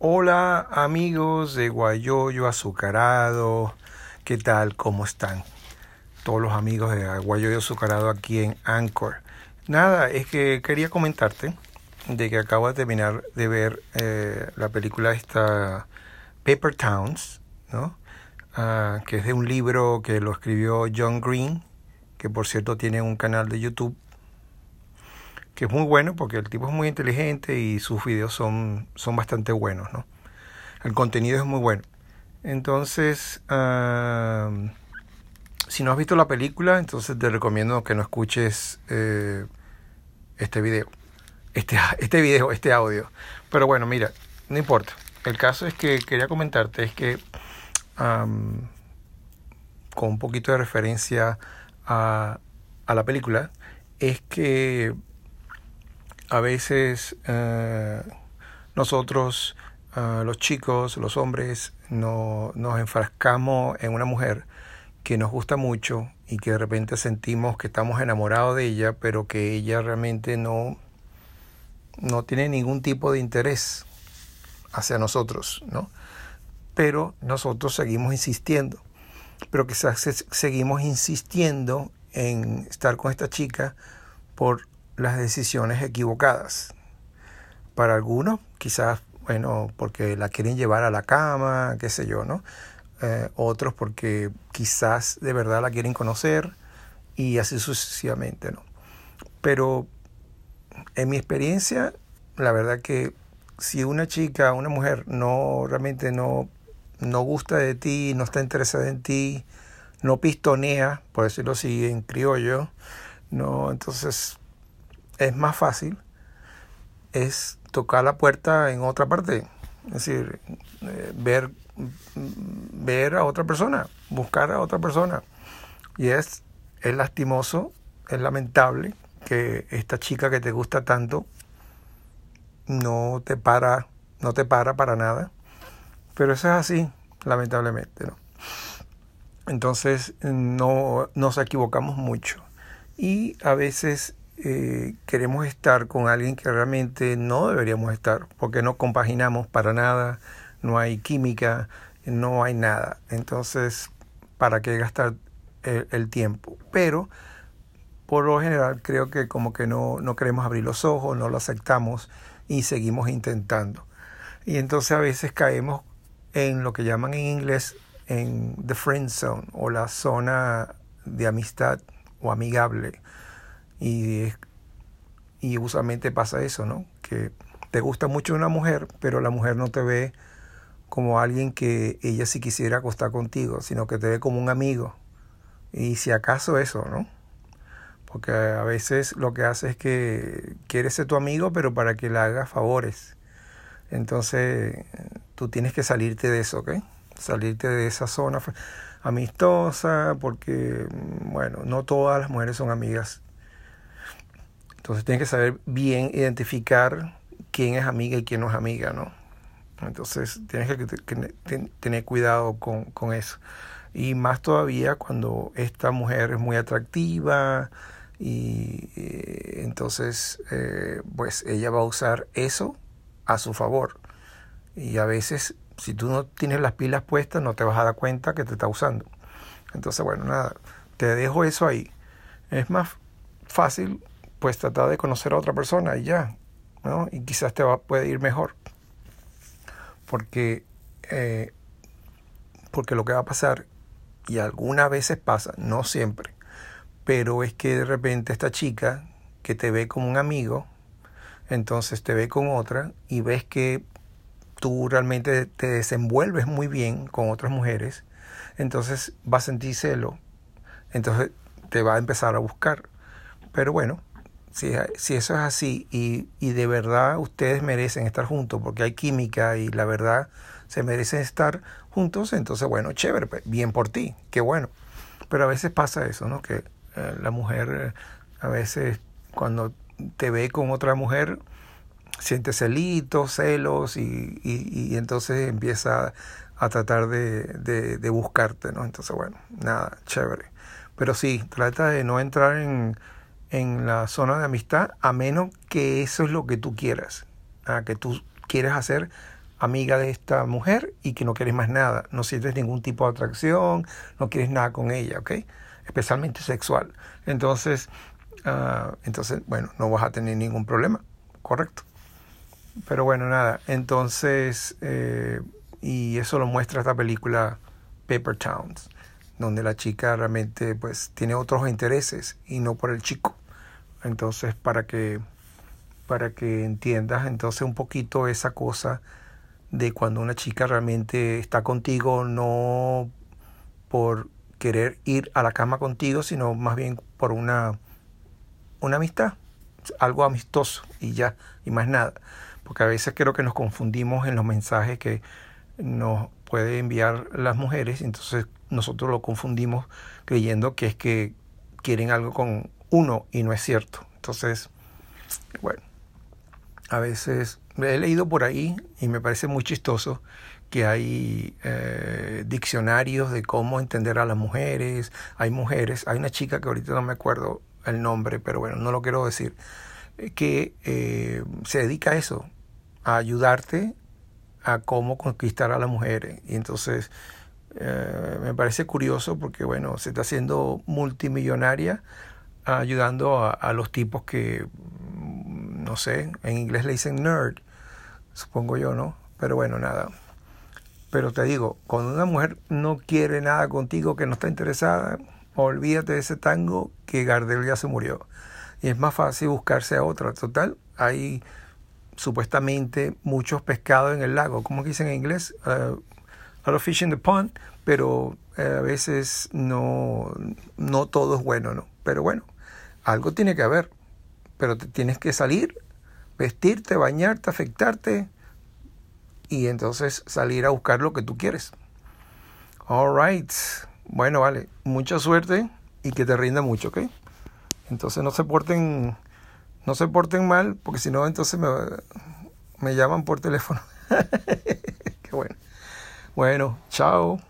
Hola amigos de Guayoyo Azucarado, ¿qué tal? ¿Cómo están? Todos los amigos de Guayoyo Azucarado aquí en Anchor. Nada, es que quería comentarte de que acabo de terminar de ver eh, la película esta Paper Towns, ¿no? Ah, que es de un libro que lo escribió John Green, que por cierto tiene un canal de YouTube que es muy bueno porque el tipo es muy inteligente y sus videos son, son bastante buenos, ¿no? El contenido es muy bueno. Entonces, si no has visto la película, entonces te recomiendo que no escuches eh, este video. Este, este video, este audio. Pero bueno, mira, no importa. El caso es que quería comentarte es que con un poquito de referencia a, a la película, es que a veces eh, nosotros, eh, los chicos, los hombres, no, nos enfrascamos en una mujer que nos gusta mucho y que de repente sentimos que estamos enamorados de ella, pero que ella realmente no, no tiene ningún tipo de interés hacia nosotros, ¿no? Pero nosotros seguimos insistiendo, pero quizás seguimos insistiendo en estar con esta chica por las decisiones equivocadas. Para algunos, quizás, bueno, porque la quieren llevar a la cama, qué sé yo, ¿no? Eh, otros porque quizás de verdad la quieren conocer y así sucesivamente, ¿no? Pero en mi experiencia, la verdad que si una chica, una mujer no realmente no, no gusta de ti, no está interesada en ti, no pistonea, por decirlo así en criollo, no, entonces es más fácil es tocar la puerta en otra parte. Es decir, eh, ver, ver a otra persona, buscar a otra persona. Y es, es lastimoso, es lamentable que esta chica que te gusta tanto no te para, no te para para nada. Pero eso es así, lamentablemente, ¿no? Entonces no nos equivocamos mucho. Y a veces eh, queremos estar con alguien que realmente no deberíamos estar, porque no compaginamos para nada, no hay química, no hay nada. Entonces, ¿para qué gastar el, tiempo? Pero, por lo general, creo que como que no, no queremos abrir los ojos, no lo aceptamos y seguimos intentando. Y entonces a veces caemos en lo que llaman en inglés en the friend zone o la zona de amistad o amigable y, y usualmente pasa eso, ¿no? Que te gusta mucho una mujer, pero la mujer no te ve como alguien que ella sí quisiera acostar contigo, sino que te ve como un amigo. Y si acaso eso, ¿no? Porque a veces lo que hace es que quiere ser tu amigo, pero para que le hagas favores. Entonces, tú tienes que salirte de eso, ¿ok? Salirte de esa zona amistosa, porque, bueno, no todas las mujeres son amigas entonces tienes que saber bien identificar quién es amiga y quién no es amiga, ¿no? Entonces tienes que, tener cuidado con, eso. Y más todavía cuando esta mujer es muy atractiva y eh, entonces eh, pues ella va a usar eso a su favor. Y a veces si tú no tienes las pilas puestas no te vas a dar cuenta que te está usando. Entonces bueno, nada, te dejo eso ahí. Es más fácil pues trata de conocer a otra persona y ya, ¿no? Y quizás te va, puede ir mejor. Porque, eh, porque lo que va a pasar, y algunas veces pasa, no siempre, pero es que de repente esta chica que te ve como un amigo, entonces te ve con otra y ves que tú realmente te desenvuelves muy bien con otras mujeres, entonces va a sentir celo, entonces te va a empezar a buscar. Pero bueno, si, eso es así y, y, de verdad ustedes merecen estar juntos porque hay química y la verdad se merecen estar juntos, entonces bueno, chévere, pues, bien por ti, qué bueno. Pero a veces pasa eso, ¿no? Que eh, la mujer eh, a veces cuando te ve con otra mujer siente celitos, celos y, y, y entonces empieza a tratar de, de, de buscarte, ¿no? Entonces bueno, nada, chévere. Pero sí, trata de no entrar en en la zona de amistad a menos que eso es lo que tú quieras, que tú quieras hacer amiga de esta mujer y que no quieres más nada, no sientes ningún tipo de atracción, no quieres nada con ella, ¿ok? Especialmente sexual. Entonces, uh, entonces, bueno, no vas a tener ningún problema, correcto. Pero bueno, nada, entonces, eh, y eso lo muestra esta película Paper Towns, donde la chica realmente pues tiene otros intereses y no por el chico. Entonces, para que para que entiendas entonces un poquito esa cosa de cuando una chica realmente está contigo no por querer ir a la cama contigo, sino más bien por una una amistad, algo amistoso y ya, y más nada. Porque a veces creo que nos confundimos en los mensajes que nos puede enviar las mujeres, entonces nosotros lo confundimos creyendo que es que quieren algo con uno y no es cierto. Entonces, bueno, a veces he leído por ahí y me parece muy chistoso que hay eh, diccionarios de cómo entender a las mujeres, hay mujeres, hay una chica que ahorita no me acuerdo el nombre, pero bueno, no lo quiero decir, que eh, se dedica a eso, a ayudarte a cómo conquistar a las mujeres. Y entonces eh, me parece curioso porque, bueno, se está haciendo multimillonaria ayudando a, los tipos que, no sé, en inglés le dicen nerd, supongo yo, ¿no? Pero bueno, nada. Pero te digo, cuando una mujer no quiere nada contigo, que no está interesada, olvídate de ese tango que Gardel ya se murió. Y es más fácil buscarse a otra. Total, hay supuestamente muchos pescados en el lago. ¿Cómo dicen en inglés? Uh, a lot of fish in the pond, pero uh, a veces no, no todo es bueno, ¿no? Pero bueno, algo tiene que haber. Pero te tienes que salir, vestirte, bañarte, afectarte y entonces salir a buscar lo que tú quieres. All right. Bueno, vale. Mucha suerte y que te rinda mucho, ¿ok? Entonces no se porten no se porten mal, porque si no, entonces me, me llaman por teléfono. Qué bueno. Bueno, chao.